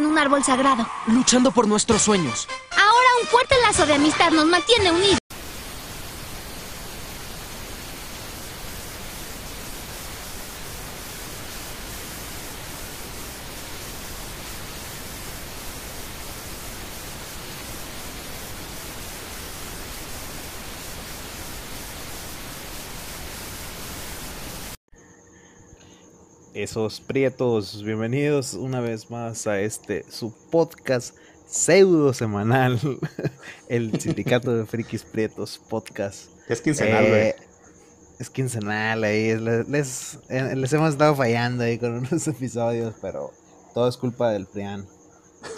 en un árbol sagrado. Luchando por nuestros sueños. Ahora un fuerte lazo de amistad nos mantiene unidos. Esos prietos, bienvenidos una vez más a este su podcast pseudo semanal, el Sindicato de Frikis Prietos Podcast. Es quincenal, güey. Eh, es quincenal ahí, les, les, eh, les hemos estado fallando ahí con unos episodios, pero todo es culpa del Prian.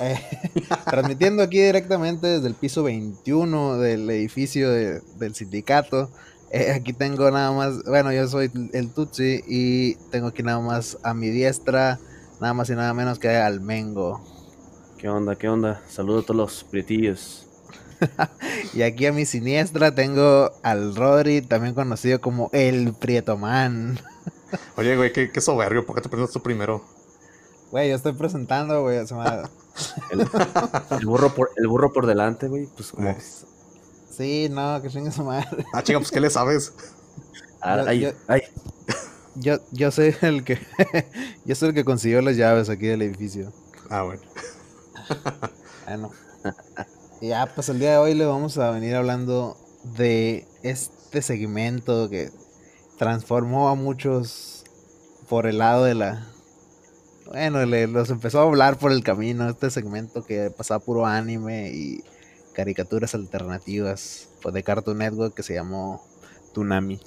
Eh, transmitiendo aquí directamente desde el piso 21 del edificio de- del sindicato. Eh, aquí tengo nada más, bueno, yo soy el Tutsi y tengo aquí nada más a mi diestra, nada más y nada menos que al Mengo. ¿Qué onda? ¿Qué onda? Saludos a todos los prietillos. Y aquí a mi siniestra tengo al Rodri, también conocido como el Prietoman. Oye, güey, qué, qué soberbio. ¿Por qué te presentas tú primero? Güey, yo estoy presentando, güey. se me- El, el burro por, el burro por delante, güey. Pues como. Sí, no, que chingue su madre. Ah, chinga, pues, ¿qué le sabes? Ah, yo- ay, yo- ay. Yo, yo soy el que. yo soy el que consiguió las llaves aquí del edificio. Ah, bueno. Bueno. Y ya, pues el día de hoy le vamos a venir hablando de este segmento que transformó a muchos por el lado de la. Bueno, le, los empezó a hablar por el camino. Este segmento que pasaba puro anime y caricaturas alternativas pues, de Cartoon Network que se llamó Tunami.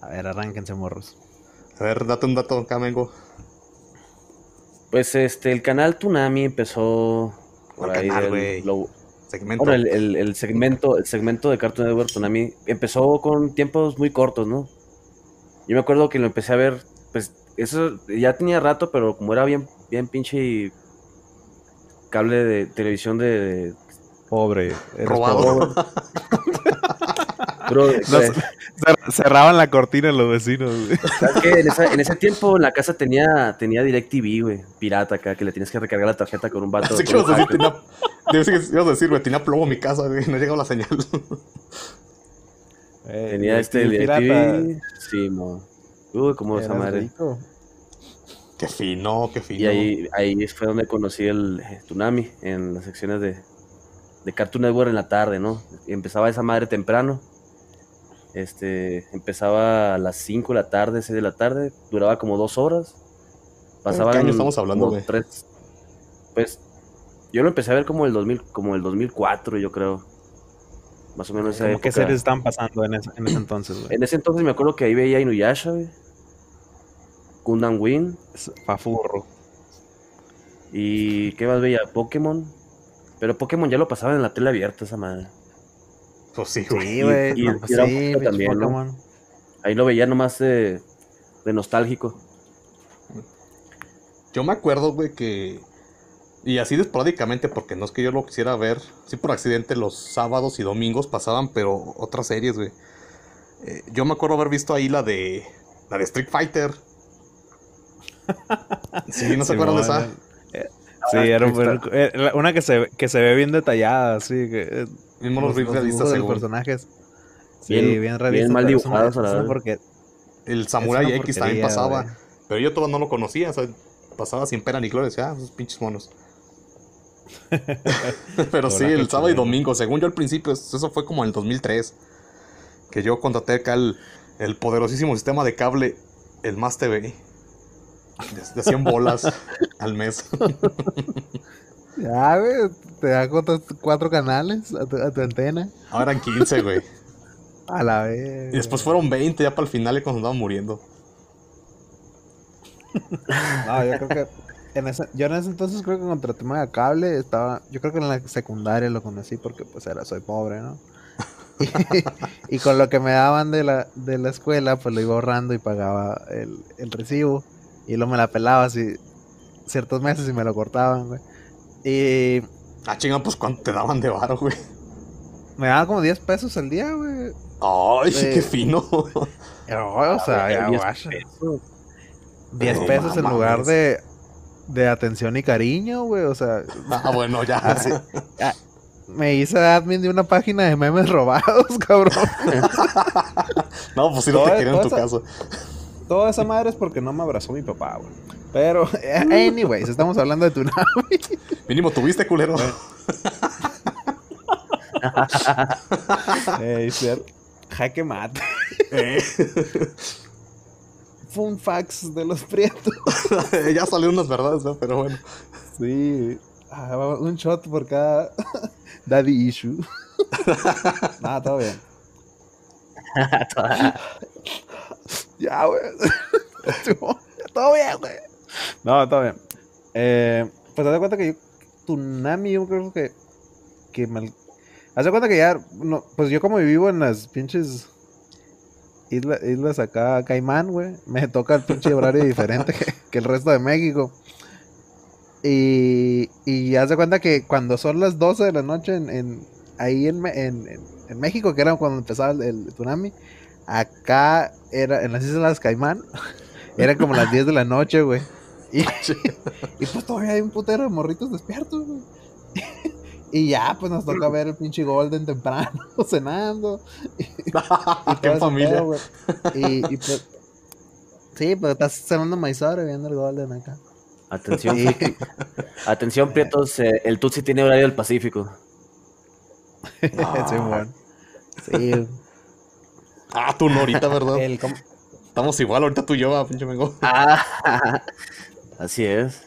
A ver, arránquense, morros. A ver, date un dato, acá vengo. Pues este, el canal Tunami empezó. Por ¿Cuál ahí canal, lo- Segmento. bueno, el, el- el segmento, el segmento de Cartoon Network Tunami empezó con tiempos muy cortos, ¿no? Yo me acuerdo que lo empecé a ver, pues, eso ya tenía rato, pero como era bien, bien pinche cable de televisión de, de- Pobre. eres Robado. pobre. Bro, No, cer- cerraban la cortina los vecinos. En, esa- en ese tiempo en la casa tenía, tenía DirecTV, güey, pirata acá, que le tienes que recargar la tarjeta con un vato. Así que ibas a un decir, tenía... Decir, güey, tenía plomo mi casa, güey. No llegaba la señal. Eh, Tenía este DirecTV. Sí, mo. Uy, como esa madre. rico. qué fino, qué fino. Y ahí, ahí fue donde conocí el eh, Tsunami, en las secciones de, de Cartoon Network en la tarde, ¿no? Y empezaba esa madre temprano. Este, empezaba a las 5 de la tarde, 6 de la tarde, duraba como dos horas. Pasaban ¿Qué año estamos hablando, güey? tres- Pues, yo lo empecé a ver como el 2000, como el 2004, yo creo. Más o menos esa ¿Cómo ¿Qué época. series estaban pasando en ese, en ese entonces, güey? En ese entonces me acuerdo que ahí veía Inuyasha, güey. Gundam Wing. Es Fafurro. ¿Y qué más veía? Pokémon. Pero Pokémon ya lo pasaban en la tele abierta, esa madre. Pues sí, güey. Sí, güey. y- no, y pues era sí, también. Ahí lo veía nomás de, de nostálgico. Yo me acuerdo, güey, que. Y así de esporádicamente, porque no es que yo lo quisiera ver. Sí, por accidente, los sábados y domingos pasaban, pero otras series, güey. Eh, yo me acuerdo haber visto ahí la de. La de Street Fighter. Sí, no se acuerdan de esa. Eh, Sí, era, un- era una que se, que se ve bien detallada, así que... eh, Mismo los, los realistas, dibujos de los personajes. Sí, Bien- bien, bien realistas. mal es una- dibujados, a la porque- El Samurai X también pasaba. Pero yo todavía no lo conocía, o sea, pasaba sin pena ni gloria. Decía, ah, esos pinches monos. Pero sí, el sábado y domingo, según yo al principio, es- eso fue como en el 2003. Que yo contraté acá el, el poderosísimo sistema de cable, el Más TV. De, de 100 bolas al mes. Ya, güey, te da cuatro, cuatro canales a tu, a tu antena. Ahora eran 15, güey. A la vez. Y después fueron 20 ya para el final y cuando andaban muriendo. No, yo creo que en ese, yo en ese entonces creo que contraté mega cable, estaba, yo creo que en la secundaria lo conocí porque pues era, soy pobre, ¿no? Y, y con lo que me daban de la, de la escuela, pues lo iba ahorrando y pagaba el, el recibo. Y luego me la pelaba así ciertos meses y me lo cortaban, güey. Y Ah, chinga, pues cuánto te daban de varo, güey. me daban como 10 pesos al día, güey. Ay, Sí. qué fino. Pero, o sea, ya, 10 guacha. pesos. 10 No pesos en lugar de de atención y cariño, güey. O sea, Ah, bueno, ya. así. me hice admin de una página de memes robados, cabrón. No, pues sí no te quería en tu caso. Toda esa madre es porque no me abrazó mi papá, güey. Pero, anyways, estamos hablando de Tsunami. Mínimo tuviste, culero. Ey, ser- Jaque mate. Eh, Fun facts de los prietos. ya salió unas verdades, ¿no? Pero bueno. Sí. Ah, un shot por cada daddy issue. Nada, todo bien. Ya, güey. todo bien, güey. No, todo bien. Eh, pues haz de cuenta que yo, Tsunami, yo creo que, que me... Haz de cuenta que ya, no, pues yo como vivo en las pinches isla- islas acá, Caimán, güey, me toca el pinche horario diferente que, que el resto de México. Y, y haz de cuenta que cuando son las 12 de la noche en, en- ahí en, en- en- en México, que era cuando empezaba el, el tsunami, acá era en las Islas Caimán, eran como las 10 de la noche, güey. Y, y pues todavía hay un putero de morritos despiertos, güey. Y ya, pues nos toca ver el pinche Golden temprano, cenando. y Qué familia. pedo, y, y pues. Sí, pues estás cenando maizora viendo el Golden acá. Atención, Sí. Atención, Prietos. eh, el Tutsi tiene horario del Pacífico. Ah. Sí, bueno. Sí, Ah, tú no ahorita, ¿verdad? el, Estamos igual ahorita tú y yo, pinche mengo. Ah, así es.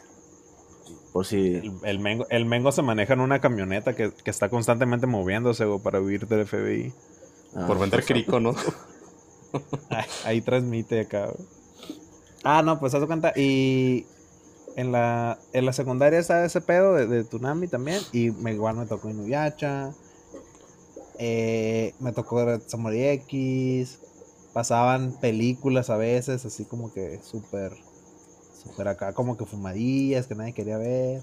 Por si. el, el mengo, el mengo se maneja en una camioneta que, que está constantemente moviéndose güey, para huir del FBI. ah, Por vender crico, ¿no? Ahí, ahí transmite acá. güey. Ah, no, pues haz cuenta. Y en la, en la secundaria estaba ese pedo de, de Tsunami también. Y me, igual me tocó Inuyasha. Eh, me tocó ver Samurai X. Pasaban películas a veces, así como que súper. Súper acá, como que fumadillas que nadie quería ver.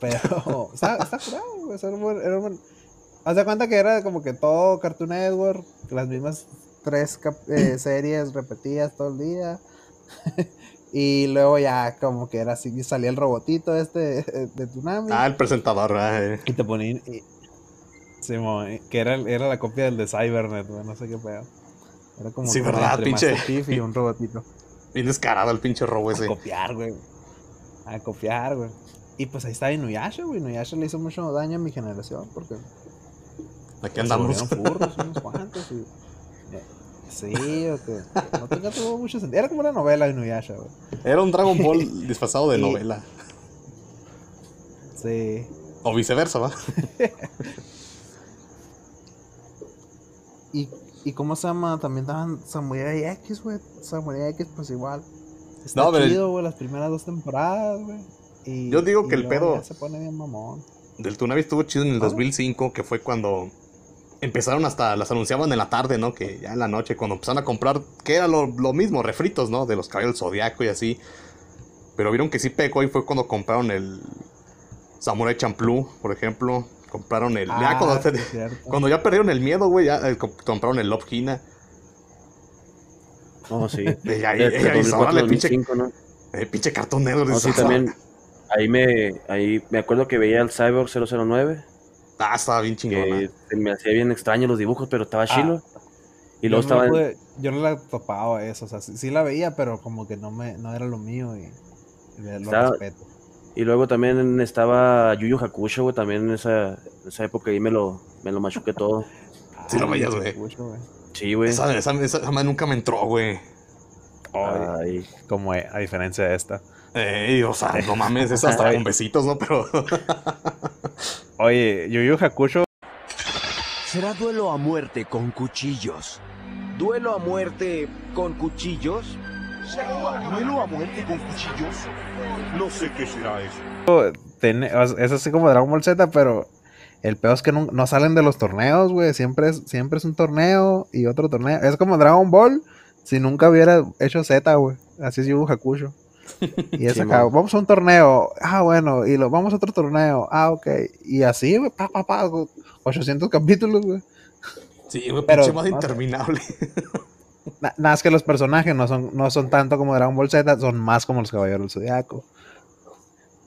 Pero está, está curado, Era un buen- era un buen- Haz de cuenta que era como que todo Cartoon Network, las mismas tres eh, series repetidas todo el día. y luego ya como que era así, salía el robotito este eh, de Tsunami. Ah, el presentador, ah, eh. Y te ponían... y- Simón, y- que era, era la copia del de Cybernet, güey, no sé qué pedo. Era como Sí, ¿verdad, pinche? Y un robotito. Bien descarado el pinche robo A ese. copiar, güey. A copiar, güey. Y pues ahí está Inuyasha, güey. Inuyasha le hizo mucho daño a mi generación porque Aquí andamos. furros unos cuantos. Y, eh, sí, o que no tenía mucho sentido. Era como una novela de Inuyasha, güey. Era un Dragon Ball disfrazado de Sí. novela. Sí. O viceversa, ¿va? Y, y cómo se llama, también estaban Samurai X, güey. Samurai X, pues igual. Está No, chido, güey, las primeras dos temporadas, güey. Yo digo y que el pedo- se pone bien mamón. Del Tsunami estuvo chido en el Ah. 2005, que fue cuando empezaron hasta, las anunciaban en la tarde, ¿no? Que ya en la noche, cuando empezaron a comprar, que era lo, lo mismo, refritos, ¿no? De los caballos del Zodiaco y así. Pero vieron que sí pegó y fue cuando compraron el Samurai Champloo, por ejemplo. Compraron el... ya Ah, cuando, ya perdieron el miedo, güey, ya eh, comp- compraron el Love Hina. No, sí. Y ahí, Desde ahí, ahí, 2004, órale, pinche, 2005, ¿no? eh, pinche cartón negro. No, sí, también. Ahí me, ahí me acuerdo que veía el Cyborg 009, Ah, estaba bien se me hacía bien extraño los dibujos, pero estaba Ah. chilo. Y Yo luego no estaba pude- yo no la topaba eso, o sea, sí, sí la veía, pero como que no me no era lo mío y, y lo Estaba- respeto. Y luego también estaba Yu Yu Hakusho, güey, también en esa, esa época ahí me lo, me lo machuqué todo. Sí lo veías, güey. Sí, güey. Esa, esa, esa- esa madre nunca me entró, güey. Ay, Como eh, a diferencia de esta. Ey, o sea, no mames, es hasta con besitos, ¿no? Pero Oye, Yu Yu Hakusho Será duelo a muerte con cuchillos. ¿Duelo a muerte con cuchillos? ¿Duelo a muerte con cuchillos? No sé qué será eso. es así como Dragon Ball Z, pero el peor es que no, no salen de los torneos, güey. Siempre es, siempre es un torneo y otro torneo. Es como Dragon Ball si nunca hubiera hecho Z, güey. Así es Yu Hakusho. Y es Sí, acá, man. vamos a un torneo. Ah, bueno. Y lo vamos a otro torneo. Ah, ok. Y así, güey, pa, pa, pa. güey, 800 capítulos, güey. sí, güey, Pero, pinche sé. interminable. Na- Nada es que los personajes no son, no son tanto como Dragon Ball Z, son más como los Caballeros del Zodiaco.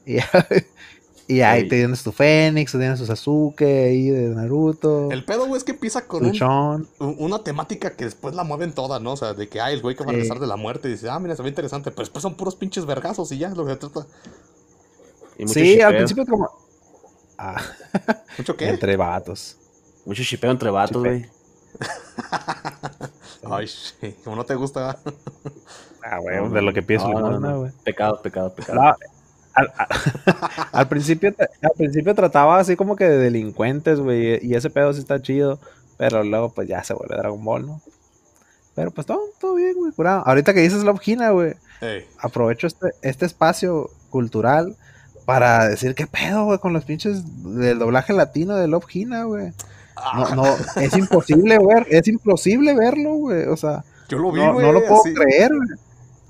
Y, y ahí Ey. tienes tu Fénix, tienes tu Sasuke ahí de Naruto. El pedo, güey, es que empieza con un, una temática que después la mueven toda, ¿no? O sea, de que, ay, el güey que va a Sí. regresar de la muerte y dice, ah, mira, se ve interesante. Pero después son puros pinches vergazos y ya es lo que se trata. Y mucho Sí, al principio como... Ah, ¿Mucho qué? entre vatos. Mucho shipeo entre vatos, güey. Ay, sí, como no te gusta. Ah, güey, de lo que pienso. No, no, limón, no. ¿no, güey? Pecado, pecado, pecado. No, al, al- al principio, al principio trataba así como que de delincuentes, güey, y ese pedo sí está chido, pero luego pues ya se vuelve Dragon Ball, ¿no? Pero pues todo, todo bien, güey, curado. Ahorita que dices Love Hina, güey, Ey, aprovecho este, este espacio cultural para decir qué pedo, güey, con los pinches del doblaje latino de Love Hina, güey. No, no, es imposible ver, es imposible verlo, güey, o sea, yo lo vi, no, güey. no lo puedo así. creer, güey.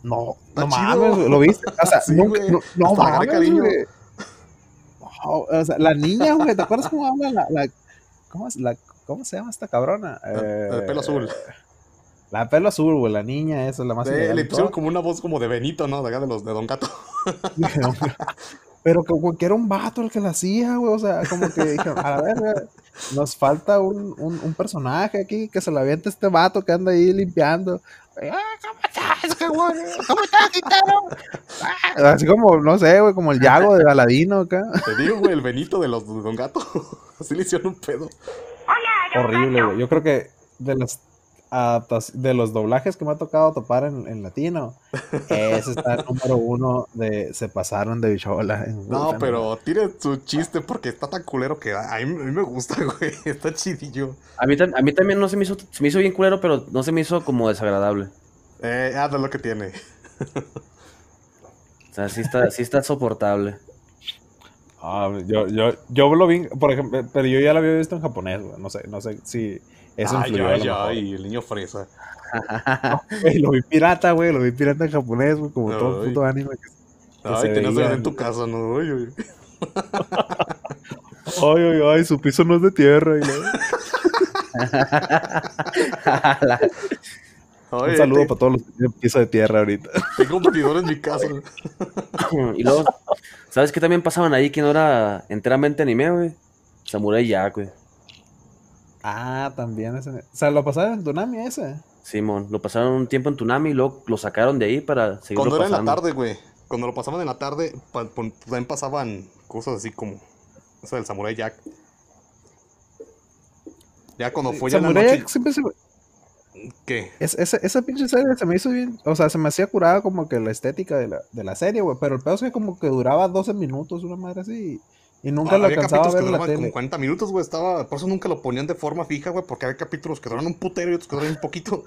No, Está no chido. mames, güey, ¿lo viste? O sea, Sí, nunca, no, no mames, cariño. güey. Wow, o sea, la niña, güey, ¿te acuerdas cómo habla la, la, cómo, es, la, cómo se llama esta cabrona? El Ah, pelo azul. La de pelo azul, güey, la niña, esa es la más elegante le pusieron como una voz como de Benito, ¿no? De acá de los de Don Gato. Pero como que era un vato el que la hacía, güey, o sea, como que dijeron, a la verga, nos falta un, un, un personaje aquí que se lo aviente este vato que anda ahí limpiando. Ah, ¿Cómo estás, cabrón? ¿Cómo estás, Quintero? Ah, Así como, no sé, güey, como el Yago de Baladino acá. Te digo, güey, el Benito de los de Don Gato. Así le hicieron un pedo. Horrible, güey. Yo creo que de adaptas- de los doblajes que me ha tocado topar en, en latino, ese está el número uno de se pasaron de bichola. No, pero tire su chiste porque está tan culero que a mí, a mí me gusta, güey. Está chidillo. A mí, a mí también no se me hizo, se me hizo bien culero, pero no se me hizo como desagradable. Eh, ah, de lo que tiene. O sea, sí está, sí está soportable. Ah, yo, yo, yo lo vi, por ejemplo, pero yo ya lo había visto en japonés, güey. No sé, no sé si eso ay, influyó. a ay, ay, el niño fresa. Güey, lo vi pirata, güey, lo vi pirata en japonés, güey, como todo Ay. puto anime. que- Ay, se tenías veía en tu casa, ¿no? Ay, ay. Ay, ay, ay, su piso no es de tierra. Y Ay, Un saludo te- para todos los que tienen piso de tierra ahorita. Tengo un batidor en mi casa. y luego, ¿sabes qué también pasaban ahí que no era enteramente anime, güey? Samurai Jack, güey. Ah, también ese. O sea, lo pasaron en Tsunami ese. Simón, lo pasaron un tiempo en Tunami y luego lo sacaron de ahí para seguirlo Cuando era en la tarde, güey. Cuando lo pasaban en la tarde, pa- también pasaban cosas así como esa del Samurai Jack. Ya cuando fue ya en la Samurai noche. Jack siempre se, ¿Qué? Es, esa, esa pinche serie se me hizo bien, o sea, se me hacía curada como que la estética de la, de la serie, güey, pero el pedo es que como que duraba 12 minutos, una madre así, y nunca Ah, lo había alcanzaba a capítulos ver que la duraban como tele. 40 minutos, güey. Estaba, por eso nunca lo ponían de forma fija, güey, porque había capítulos que duraban un putero y otros que duraban un poquito.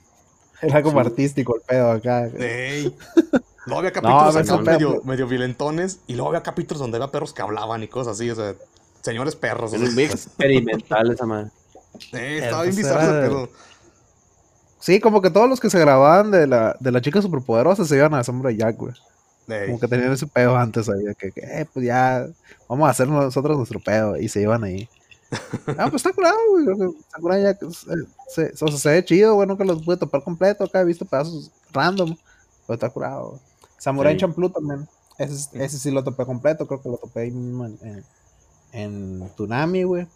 Era como artístico el pedo acá. Ey. Luego había capítulos acá medio, medio violentones y luego había capítulos donde había perros que hablaban y cosas así, o sea, señores perros. Es muy experimental esa madre. Eh, estaba bien pues bizarro ese pedo. Sí, como que todos los que se grababan de la, de la chica superpoderosa se iban a Samurai Jack, güey. Como que tenían ese pedo antes ahí, de que, que, eh, pues ya, vamos a hacer nosotros nuestro pedo, y se iban ahí. Ah, pues está curado, güey. que Samurai Jack eh, se, se, o sea, se ve chido, güey, nunca los pude topar completo, acá he visto pedazos random, pero está curado, güey. Samurai Sí. Champloo también, ese, ese sí lo topé completo, creo que lo topé ahí mismo en, en, en Tsunami, güey.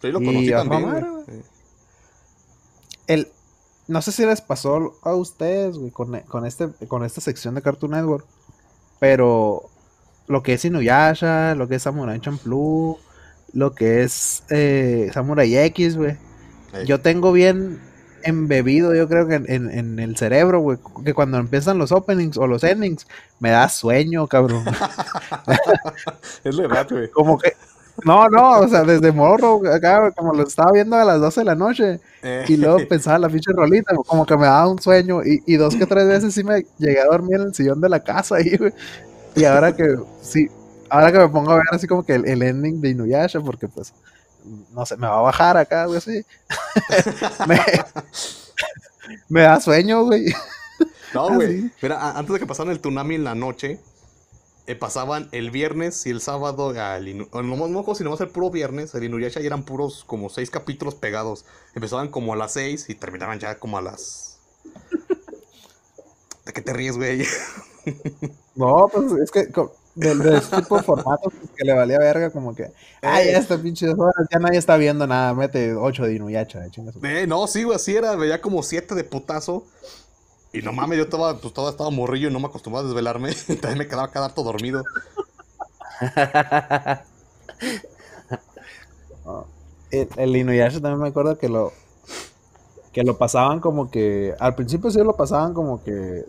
Sí, lo y conocí a también, güey. El no sé si les pasó a ustedes güey, con, con este con esta sección de Cartoon Network pero lo que es Inuyasha lo que es Samurai Champloo lo que es eh, Samurai X güey Ey. yo tengo bien embebido yo creo que en, en- en el cerebro güey que cuando empiezan los openings o los endings me da sueño cabrón es la edad, güey. como que no no o sea desde morro acá como lo estaba viendo a las 12 de la noche Eh, y luego pensaba la pinche rolita, como que me daba un sueño. Y, y dos que tres veces sí me llegué a dormir en el sillón de la casa ahí, güey. Y ahora que, sí, ahora que me pongo a ver así como que el, el ending de Inuyasha, porque pues, no sé, me va a bajar acá, güey, así. me, me da sueño, güey. No, güey. Mira, antes de que pasaran el Tsunami en la noche, eh, pasaban el viernes y el sábado al Inu- no, no, no, si no va a ser puro viernes, el Inuyasha y eran puros como seis capítulos pegados. Empezaban como a las seis y terminaban ya como a las... ¿De qué te ríes, güey? No, pues es que de, de tipo de formatos pues, que le valía verga, como que, ay, ya esta pinche dos horas, ya nadie está viendo nada, mete 8 de Inuyasha, chingas. Eh, no, sí, güey, así era, veía como siete de putazo. Y no mames, yo estaba, pues estaba morrillo y no me acostumbraba a desvelarme. También me quedaba cada harto dormido. El, el Inuyasha también me acuerdo que lo que lo pasaban como que al principio sí lo pasaban como que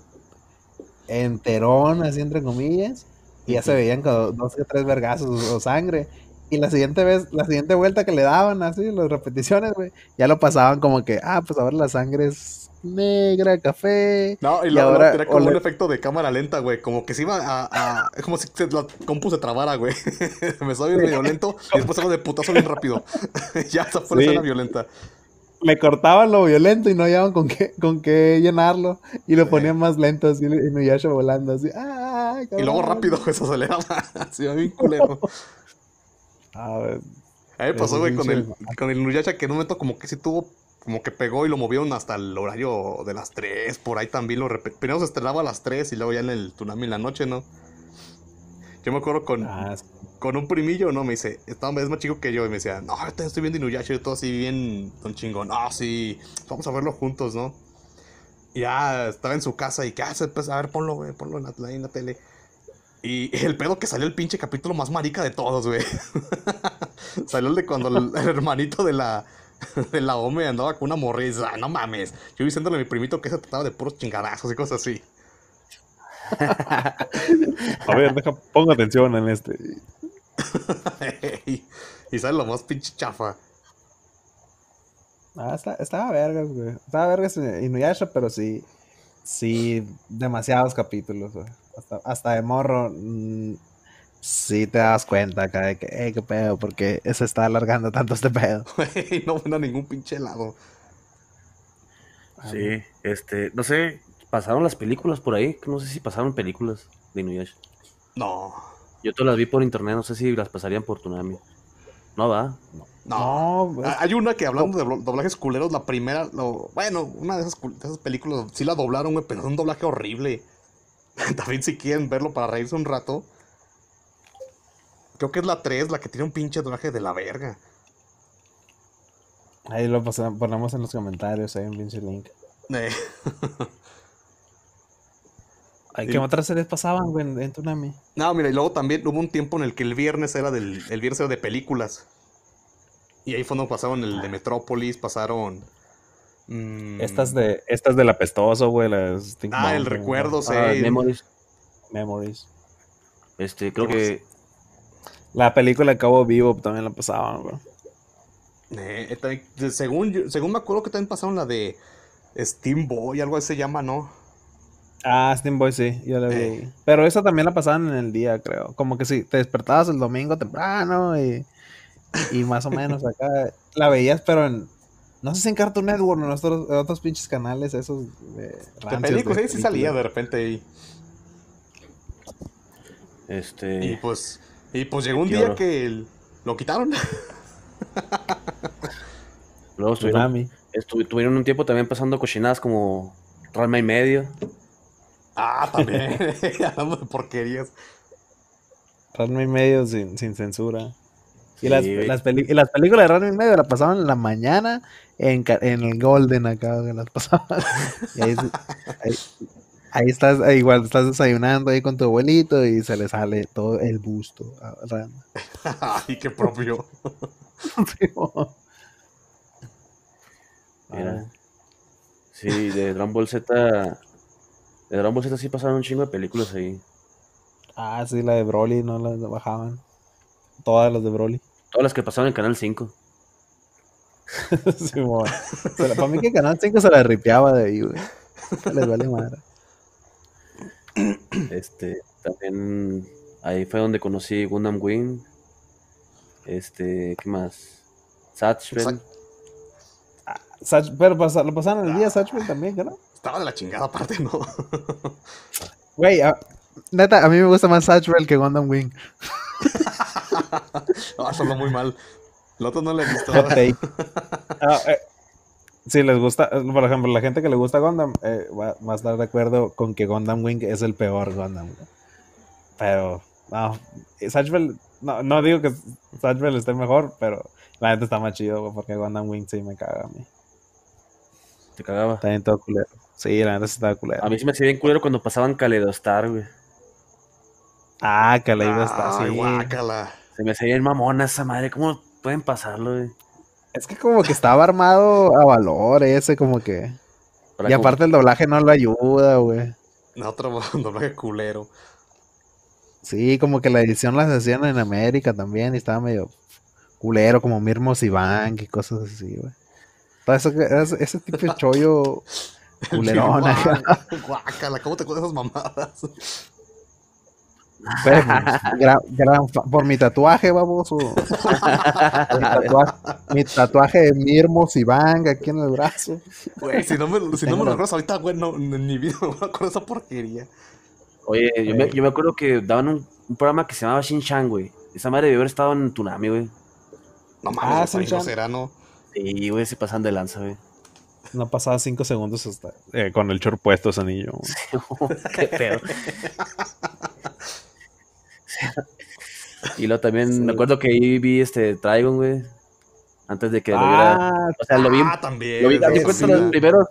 enterón así entre comillas y ya se veían como dos o tres vergazos o sangre y la siguiente vez la siguiente vuelta que le daban así las repeticiones güey ya lo pasaban como que ah pues ahora la sangre es negra café No, y, luego ahora tenía como un efecto de cámara lenta, güey. Como que se iba a. a- es como si se- la compu se trabara, güey. me estaba viendo medio lento y después algo de putazo bien rápido. ya, esa fue la Sí. escena violenta. le cortaban lo violento y no hallaban con qué con qué llenarlo y lo ponían más lento así Inuyasha volando así ah, Y luego cabrón". rápido, se aceleraba. Así, bien culero. Ah, güey. A mí me pasó, güey, con el, con el Inuyasha que en un momento como que sí tuvo, como que pegó y lo movieron hasta el horario de las 3, por ahí también lo repetí. Primero se estrenaba a las 3 y luego ya en el Tsunami en la noche, ¿no? Yo me acuerdo con, Ah, es- con un primillo, ¿no? Me dice, estaba, es más chico que yo y me decía, no, ahorita estoy viendo Inuyasha y todo así bien, don chingón. No, sí, vamos a verlo juntos, ¿no? Y ya estaba en su casa y ah, se- pues, a ver, ponlo, güey, ponlo en la, en la tele. Y el pedo que salió el pinche capítulo más marica de todos, güey. salió el de cuando el, el hermanito de la, de la Ome andaba con una dices, ah, no mames. Yo diciéndole a mi primito que se trataba de puros chingadazos y cosas así. A ver, deja, pongo atención en este. y, y sale lo más pinche chafa. Ah, está- estaba vergas, güey. Estaba vergas en Inuyasha, pero sí. Sí, demasiados capítulos, güey. Hasta, hasta de morro. mm, sí te das cuenta acá de que, hey, qué pedo, porque se está alargando tanto este pedo. Güey, no ven a ningún pinche helado. Sí, este, no sé, pasaron las películas por ahí, no sé si pasaron películas de Inuyasha. No, Yo todas las vi por internet, no sé si las pasarían por Tsunami. No va, no. no. No, Hay una que hablando de dobl- doblajes culeros, la primera, lo, bueno, una de esas, de esas películas sí la doblaron, güey, pero es un doblaje horrible. También si quieren verlo para reírse un rato. Creo que es la 3 la que tiene un pinche doblaje de la verga. ahí lo pasamos- ponemos en los comentarios, ahí en pinche link. Eh, Ay. ¿Qué otras series pasaban, güey, en, en Tsunami? No, mira, y luego también hubo un tiempo en el que el viernes era del el viernes era de películas. Y ahí fue donde pasaron el de Metrópolis, pasaron. mm, Estas de, estas del apestoso, güey, las Ah, el Mountain, recuerdo, sí. Ah, Memories, Memories. este, creo ¿Qué que La película de Cabo Vivo también la pasaban, güey. Eh, eh, según, yo- según me acuerdo que también pasaron la de Steam Boy, algo así se llama, ¿no? Ah, Steam Boy sí, yo la vi Eh. ahí. Pero esa también la pasaban en el día, creo. Como que sí, te despertabas el domingo temprano y, y más o menos acá la veías, pero en. No sé si en Cartoon Network o en otros, en otros pinches canales esos de De rancios películas, de ahí sí salía películas. de repente ahí. Y este pues, y pues llegó un día que el- lo quitaron. luego estuvieron, Tsunami. estu- tuvieron un tiempo también pasando cochinadas como Ralma y medio. ah, también. Hablando de porquerías. Ranma y medio sin, sin censura. Y, Sí, las, las, y las películas de Ranma y medio la pasaban en la mañana en, en el Golden acá, las pasaban. Y ahí, ahí, ahí estás, ahí igual estás desayunando ahí con tu abuelito y se le sale todo el busto. Ay, qué propio. Sí. Mira. Sí, de Dragon Ball Z. De Dragon Ball Z sí pasaron un chingo de películas ahí. Ah, sí, la de Broly, no la bajaban. Todas las de Broly. Todas las que pasaron en Canal 5. Sí, para mí que Canal 5 se la ripeaba de ahí, güey. Les vale madre. Este, también ahí fue donde conocí Gundam Wing. Este, ¿qué más? Satchel. Sach- pero pasa- lo pasaban en el día Satchel también, ¿no? Estaba de la chingada aparte, ¿no? Güey, a- neta, a mí me gusta más Satchel que Gundam Wing. Ah, sonó muy mal. El otro no le he visto. Hot take. Ah, eh, si les gusta, eh, por ejemplo, la gente que le gusta Gundam eh, va, va a estar de acuerdo con que Gundam Wing es el peor Gundam. Pero No, Satchel, no, no digo que Satchel esté mejor, pero la neta está más chido, güey, porque Gundam Wing sí me caga a mí. Te cagaba. Está bien todo culero. Sí, la neta sí estaba culero. A mí sí me hacía bien culero cuando pasaban Kaledostar, güey. Ah, que la iba a estar, Ay, sí. guácala. Se me hacía bien mamona esa madre. ¿Cómo pueden pasarlo, güey? Es que como que estaba armado a valor ese, como que... Para Y como- aparte el doblaje no lo ayuda, güey. No, otro doblaje culero. Sí, como que la edición las hacían en América también y estaba medio culero, como Mirmos y Bank y cosas así, güey. Todo eso, ese, tipo de chollo culerón. ajá. Guácala, ¿cómo te acuerdas esas mamadas? Pues, gran- gran por mi tatuaje, baboso. mi, tatuaje, mi tatuaje de Mirmos y Bang aquí en el brazo. Güey, si no me, si no me lo recuerdas ahorita, güey, no, en mi vida me voy a acordar de esa porquería. Oye, yo me, yo me acuerdo que daban un, un programa que se llamaba Shin Chan, güey. Esa madre debió haber estado en Tunami, güey. No Ah, mames, sí, güey, no Chan. será, ¿no? Sí, güey, se pasan de lanza, güey. No pasaba cinco segundos hasta eh, con el short puesto ese niño. Qué pedo. y luego también me acuerdo que ahí vi este Trigon, güey. Antes de que lo viera. Ah, O sea, lo vi. Ah, también. Lo vi, cuenta, sí. los primeros.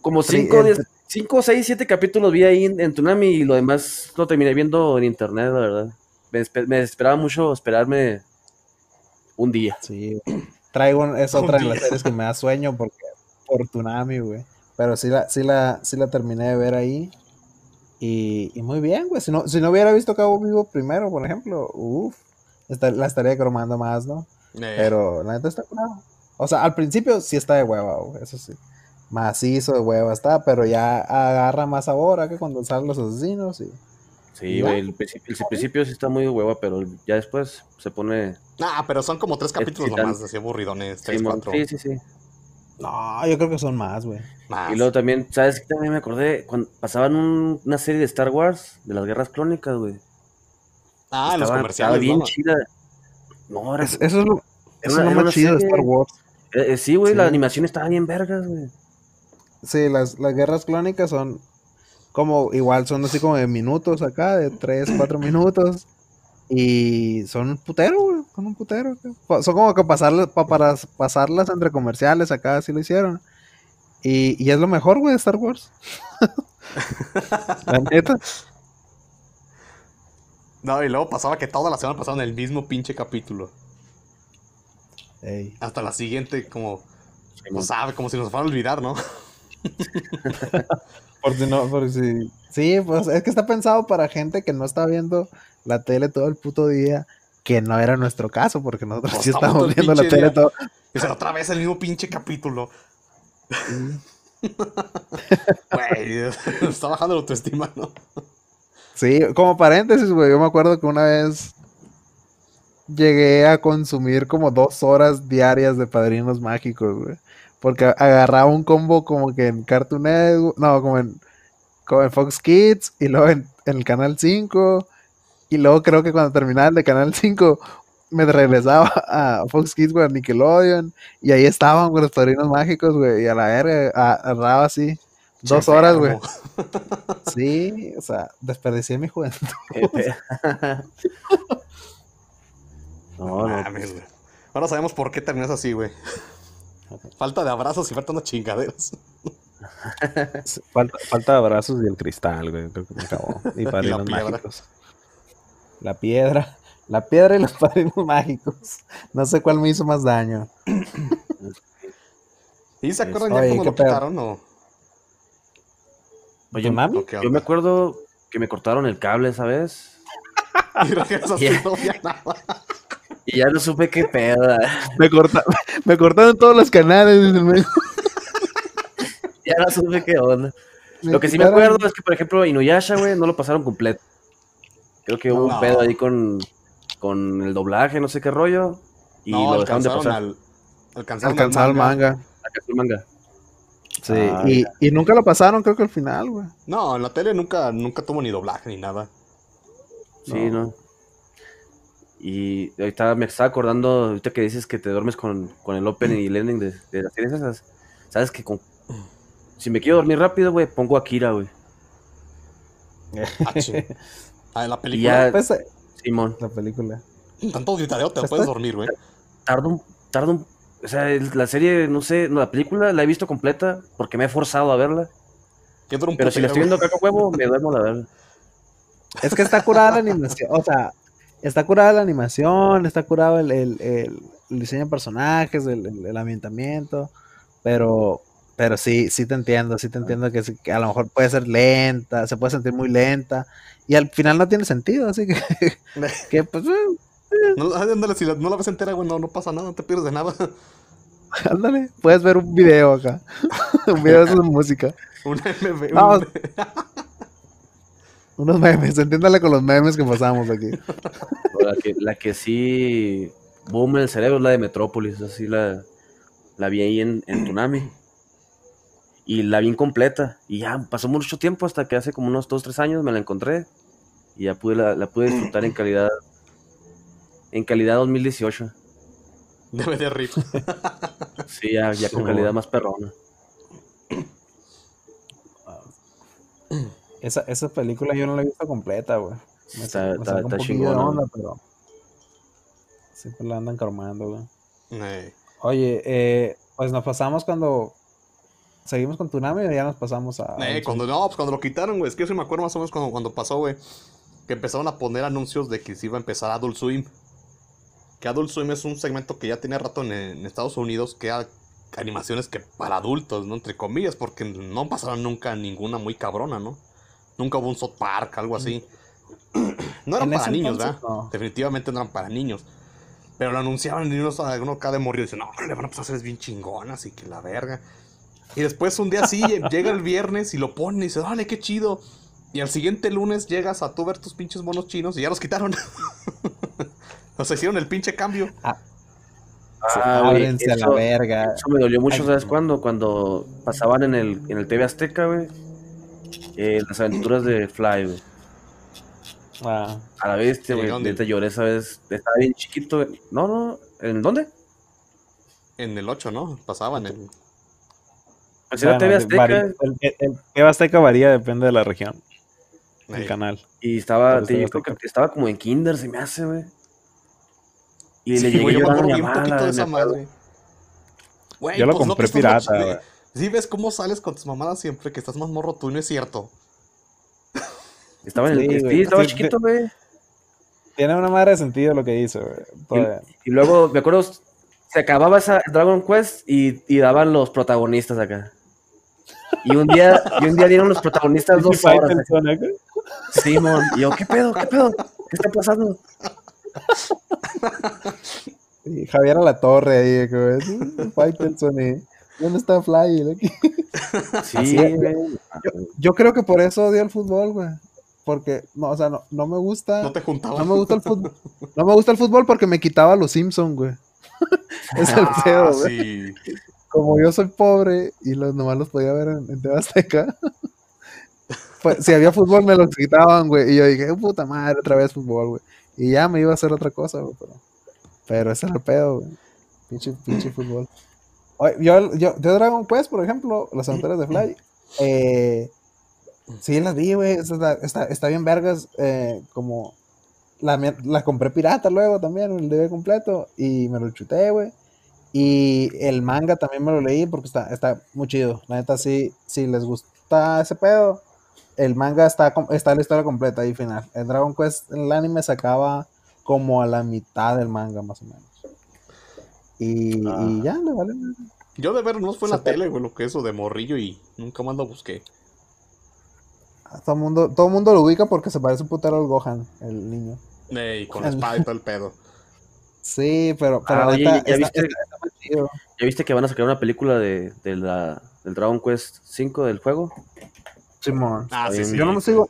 Como Sí, 5, el- 5, 6, 7 capítulos vi ahí en, en Tunami y lo demás lo terminé viendo en internet, la verdad. Me, espe- me esperaba mucho esperarme un día. Sí. Traigo es otra de las series que me da sueño porque por Tsunami, güey. Pero sí la, sí la, sí la terminé de ver ahí. Y, y muy bien, güey. Si no, si no hubiera visto Cabo Vivo primero, por ejemplo, uff, la estaría cromando más, ¿no? Eh, Pero la neta está curado. O sea, al principio sí está de hueva, güey, eso sí. Macizo de hueva está, pero ya agarra más sabor ¿a que cuando salen los asesinos y... Sí, güey. El, principio- el principio sí está muy de hueva, pero ya después se pone. Nah, pero son como tres capítulos Excitante. nomás, así aburridones, tres, cuatro. Sí, sí, sí. No, yo creo que son más, güey. Y luego también, ¿sabes qué? También me acordé cuando pasaban un- una serie de Star Wars de las guerras clónicas, güey. ah, los Estaba- comerciales, estaba bien ¿no? chida. No, era, Es- eso es lo, eso es lo más chido de Star Wars. eh, eh, sí, güey, la Sí. animación estaba bien vergas, güey. Sí, las, las guerras clónicas son como, igual son así como de minutos acá, de 3, 4 minutos. Y son un putero, güey, son un putero. Son como que pasarlas, pa- para pasarlas entre comerciales acá, así lo hicieron. Y, y es lo mejor, güey, de Star Wars. La neta. No, y luego pasaba que toda la semana pasaban el mismo pinche capítulo. Ey. Hasta la siguiente, como, no sabe, como si nos fuera a olvidar, ¿no? Por si no, por si. Sí, pues es que está pensado para gente que no está viendo la tele todo el puto día, que no era nuestro caso, porque nosotros Pues sí el viendo la tele todo. Y sea, otra vez el mismo pinche capítulo. Güey, está bajando la autoestima, ¿no? Sí, como paréntesis, güey, yo me acuerdo que una vez llegué a consumir como dos horas diarias de Padrinos Mágicos, güey. Porque agarraba un combo como que en Cartoon Network, no, como en, como en Fox Kids, y luego en, en el Canal 5, y luego creo que cuando terminaba el de Canal 5, me regresaba a Fox Kids, güey, a Nickelodeon, y ahí estaban, güey, los Padrinos Mágicos, güey, y a la verga, a- agarraba así, dos horas, güey. Sí, o sea, desperdicié mi juventud. No, No mames, güey. Ahora sabemos por qué terminas así, güey. Falta de abrazos y falta unas chingaderas. Falta, falta de abrazos y el cristal, güey. Creo que me acabó. Y padrinos piedra. mágicos. La piedra. La piedra y los padrinos mágicos. No sé cuál me hizo más daño. ¿Y se acuerdan ya Oye, ¿qué lo pedo? quitaron o...? Oye, mami? Yo me acuerdo que me cortaron el cable, ¿sabes? Y regresas y no había nada. Y ya no supe qué pedo. Me, corta- me cortaron todos los canales. Ya no supe qué onda. me Lo que sí me acuerdo es que, por ejemplo, Inuyasha, güey, no lo pasaron completo. Creo que hubo No. un pedo ahí con, con el doblaje, no sé qué rollo. Y no, lo dejaron de alcanzaron pasar. al... Alcanzaron, Alcanzaba al el manga. manga. El manga. Sí. Ah, y, y nunca lo pasaron, creo que al final, güey. No, en la tele nunca, nunca tuvo ni doblaje ni nada. Sí, ¿no? Y ahorita me estaba acordando, ahorita que dices que te duermes con, con el opening y el ending de, de las series esas. Sabes que con... si me quiero dormir rápido, güey, pongo Akira, güey. Ah, en la película. ya, Pues, eh, Simón, la película. Tanto gritadeo te puedes dormir, güey. tardo un, tardo un- o sea, la serie, no sé, no, la película la he visto completa porque me he forzado a verla, un pero si la estoy viendo caca huevo, me duermo la verla. Es que está curada la animación. O sea, está curada la animación, está curado el, el- el- el diseño de personajes, el, el- el ambientamiento. Pero, pero sí, sí te entiendo, sí te entiendo que a lo mejor puede ser lenta, se puede sentir muy lenta. Y al final no tiene sentido, así que, que pues, eh, No, ándale, si la- no la ves entera, güey, no, no pasa nada, no te pierdes de nada. ándale, puedes ver un video acá. un video de música. Un MV. No, un- Unos memes, entiéndale con los memes que pasamos aquí. La que, la que sí boom en el cerebro es la de Metrópolis, así la, la vi ahí en, en Tsunami. Y la vi incompleta. Y ya pasó mucho tiempo hasta que hace como unos 2, 3 años me la encontré. Y ya pude, la, la pude disfrutar en calidad. En calidad 2018. Debe de rip. Sí, ya, ya con calidad más perrona. Esa, esa película yo no la he visto completa, güey. Me, Está- está- está chingona, onda, pero siempre la andan cromando, güey. Oye, eh, pues nos pasamos cuando seguimos con Tsunami o ya nos pasamos a. eh, cuando, no, pues cuando lo quitaron, güey. Es que yo sí me acuerdo más o menos cuando, cuando pasó, güey. Que empezaron a poner anuncios de que se iba a empezar Adult Swim. Que Adult Swim es un segmento que ya tenía rato en, en Estados Unidos, que era animaciones que para adultos, ¿no? Entre comillas, porque no pasaron nunca ninguna muy cabrona, ¿no? Nunca hubo un South Park, algo así. No eran para niños, ¿verdad? no. Definitivamente no eran para niños. Pero lo anunciaban y uno, uno acá de morir dice, no, le van a pasar bien chingonas y que la verga. Y después un día sí, llega el viernes y lo ponen y dice, dale, qué chido. Y al siguiente lunes llegas a tú ver tus pinches monos chinos y ya los quitaron. o sea, hicieron el pinche cambio. Ah, güey, Ábrense a la eso- verga. Eso me dolió mucho, Ay, ¿sabes no. cuándo? Cuando pasaban en el, en el TV Azteca, güey. eh, las aventuras de Fly, güey. Ah, A la bestia, güey. ¿dónde? Neta lloré esa vez. Estaba bien chiquito, güey. No, no. ¿En dónde? En el 8, ¿no? Pasaban en... Pues era bueno, TV de- Azteca varía- el, el- el TV Azteca varía, depende de la región, el canal. y estaba, Pero te- yo TV creo que Azteca. estaba como en kinder, se me hace, güey. Y le Sí, llegué güey, yo me acuerdo bien poquito de me esa madre. Güey, Yo lo pues, compré más pirata, güey. Sí, ves cómo sales con tus mamadas siempre, que estás más morro tú, y no es cierto. Estaba en el, Sí, estaba Sí, chiquito, güey. Tiene una madre de sentido lo que dice, güey. Y luego, me acuerdo, se acababa esa Dragon Quest y, y daban los protagonistas acá. Y un día, y un día dieron los protagonistas dos horas. acá. Simón, y yo, ¿qué pedo? ¿Qué pedo? ¿Qué está pasando? Y Javier a la torre ahí, güey. Faitelson y- ¿Dónde está Fly? Aquí. Sí, es, güey. Yo creo que por eso odio el fútbol, güey. Porque, no, o sea, no, no me gusta. No te juntaban. No me gusta el fútbol. No me gusta el fútbol porque me quitaba a los Simpsons, güey. es el Ah, pedo, güey. sí. Como yo soy pobre y los nomás los podía ver en, en TV Azteca. Pues si había fútbol me los quitaban, güey. Y yo dije, puta madre, otra vez fútbol, güey. Y ya me iba a hacer otra cosa, güey. Pero, pero ese era el pedo, güey. Pinche, pinche fútbol. Oye, yo, yo, yo Dragon Quest, por ejemplo, las aventuras de Fly. Eh, sí, las vi, güey. Está, está, está bien vergas. eh, como la, la compré pirata luego también, el DVD completo. Y me lo chuté, güey. Y el manga también me lo leí porque está, está muy chido. La neta, sí, si les gusta ese pedo, el manga está, está la historia completa ahí final. El Dragon Quest, el anime se acaba como a la mitad del manga, más o menos. Y, y Ah. ya, le vale. Yo de ver no fue en la tele, güey, lo que eso de morrillo y nunca más lo busqué. A Todo el mundo, todo mundo lo ubica porque se parece un putero al Gohan, el niño. Ey, con la El- espada y todo el pedo. Sí, pero, pero Ah. ¿Ya viste que van a sacar una película de, de la, del Dragon Quest 5 del juego? Simón. Ah, sí, bien. sí. Yo no me sigo.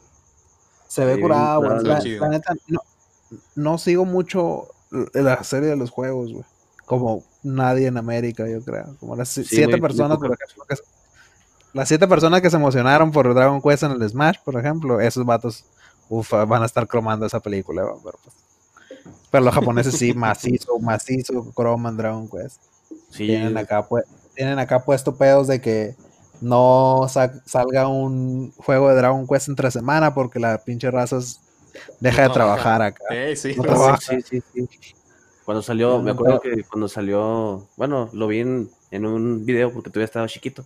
Se ve güey. claro. La, Chido. la neta, no, no sigo mucho la serie de los juegos, güey. Como nadie en América, yo creo. Como las Sí, siete personas, por ejemplo, que se- las siete personas que se emocionaron por Dragon Quest en el Smash, por ejemplo, esos vatos, ufa, van a estar cromando esa película, pero, pues, pero los japoneses sí, macizo, macizo, croman Dragon Quest. Sí, Tienen acá, pues, tienen acá puesto pedos de que no sa- salga un juego de Dragon Quest entre semana porque la pinche raza es- deja de trabajar acá. Eh, sí. No Sí, trabaja. sí, sí, sí. Cuando salió, me acuerdo que cuando salió, bueno, lo vi en, en un video porque todavía estaba chiquito.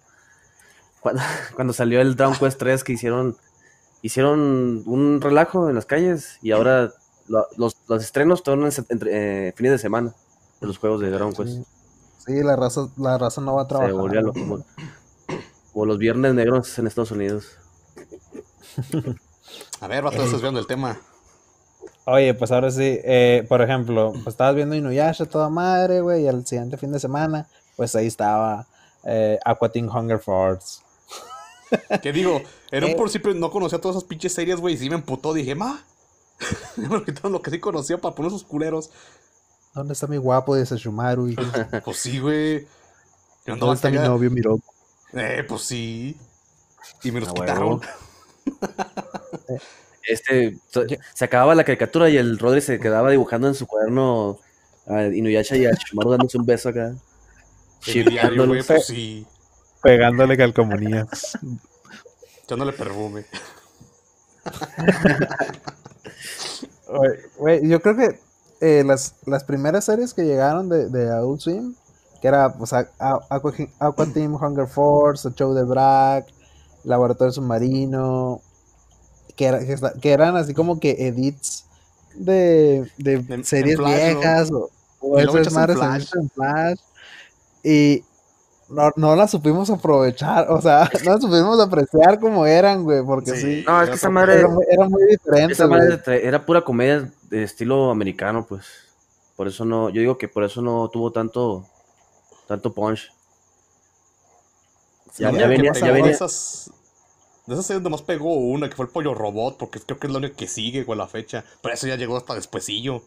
Cuando, cuando salió el Dragon Quest 3 que hicieron, hicieron un relajo en las calles y ahora lo- los, los estrenos son en se- entre, eh, fines de semana de los juegos de Dragon Quest. Sí, la raza, la raza no va a Se trabajar. volvió loco, como, los viernes negros en Estados Unidos. A ver, vato, estás viendo el tema. Oye, pues ahora sí, eh, por ejemplo, pues estabas viendo Inuyasha toda madre, güey, y al siguiente fin de semana, pues ahí estaba eh, Aqua Teen Hunger Force. Que digo, en un Eh. principio no conocía todas esas pinches series, güey, y sí me emputó. Dije, ma. me quitaron lo que sí conocía para poner esos culeros. ¿Dónde está mi guapo de Sashumaru? hijo? Pues sí, güey. ¿Dónde está mi novio Miroko? Eh, pues sí. Y me los A quitaron. Este, se acababa la caricatura y el Rodri se quedaba dibujando en su cuaderno a Inuyasha y a Shimaru dándose un beso acá. Diario, güey, Shippeándolos. pues sí. Pegándole calcomanías. Echándole perfume. Oye, Güey, yo creo que eh, las, las primeras series que llegaron de, de Adult Swim, que era pues, a- a- Aqua, Aqua Team Hunger Force, el show de Brack, Laboratorio Submarino, que, era- que, eran así como que edits de, de En- en series Flash, ¿no? viejas o, o luego esas madres Flash. en Flash. Y no, no las supimos aprovechar, o sea, no las supimos apreciar como eran, güey, porque sí, Sí, No, es que esa madre- era, muy, era muy diferente. Esa madre era pura comedia de estilo americano, pues. Por eso no, yo digo que por eso no tuvo tanto, tanto punch. Ya, ya venía, ya de venía. esas, de esas series nomás pegó una, que fue el pollo robot, porque creo que es la única que sigue, güey, la fecha. Pero eso ya llegó hasta despuesillo.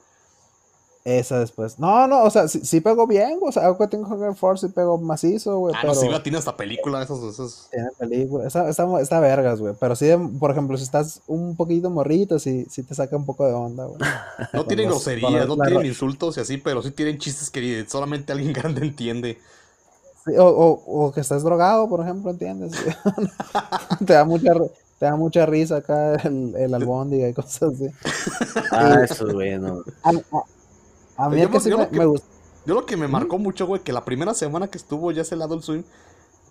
Esa después. No, no, o sea, sí, sí pegó bien, o sea, Aqua Teen Hunger Force sí pegó macizo, güey, Ah, pero no, sí, la tiene hasta película, esas, esas. tiene película, está, está, está vergas, güey, pero sí, por ejemplo, si estás un poquito morrito, sí, sí te saca un poco de onda, güey. No tienen groserías, no tienen insultos y así, pero sí tienen chistes que solamente alguien grande entiende. Sí, o, o, o que estás drogado, por ejemplo, ¿entiendes? te da mucha te da mucha risa acá el, el albóndiga y cosas así. Ah, eso, güey, no. A, mí Yo que me- sí yo me, lo que- me. Yo lo que me marcó mucho, güey, que la primera semana que estuvo ya ese lado el swing,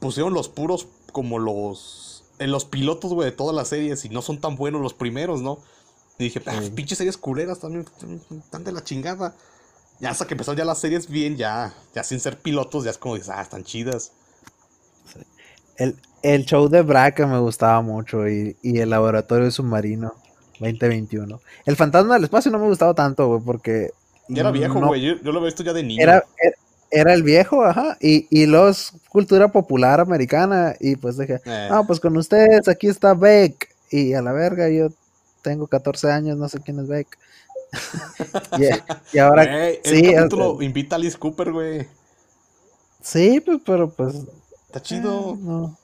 pusieron los puros como los. En los pilotos, güey, de todas las series y no son tan buenos los primeros, ¿no? Y dije, ah, Sí. pinches series culeras también están de la chingada. Ya hasta que empezaron ya las series bien, ya, ya sin ser pilotos, ya es como dices, ah, están chidas. El, el show de Braca me gustaba mucho y, y el laboratorio submarino 2021. El fantasma del espacio no me gustaba tanto, güey, porque. Ya era viejo, no- güey, yo, yo lo había visto ya de niño. Era, era, era el viejo, ajá. Y, y los cultura popular americana. Y pues dije, Eh, ah, pues con ustedes aquí está Beck. Y a la verga, yo tengo 14 años, no sé quién es Beck. y, y ahora, sí, capítulo invita a Alice Cooper, güey. sí, pues, pero pues Está chido. No,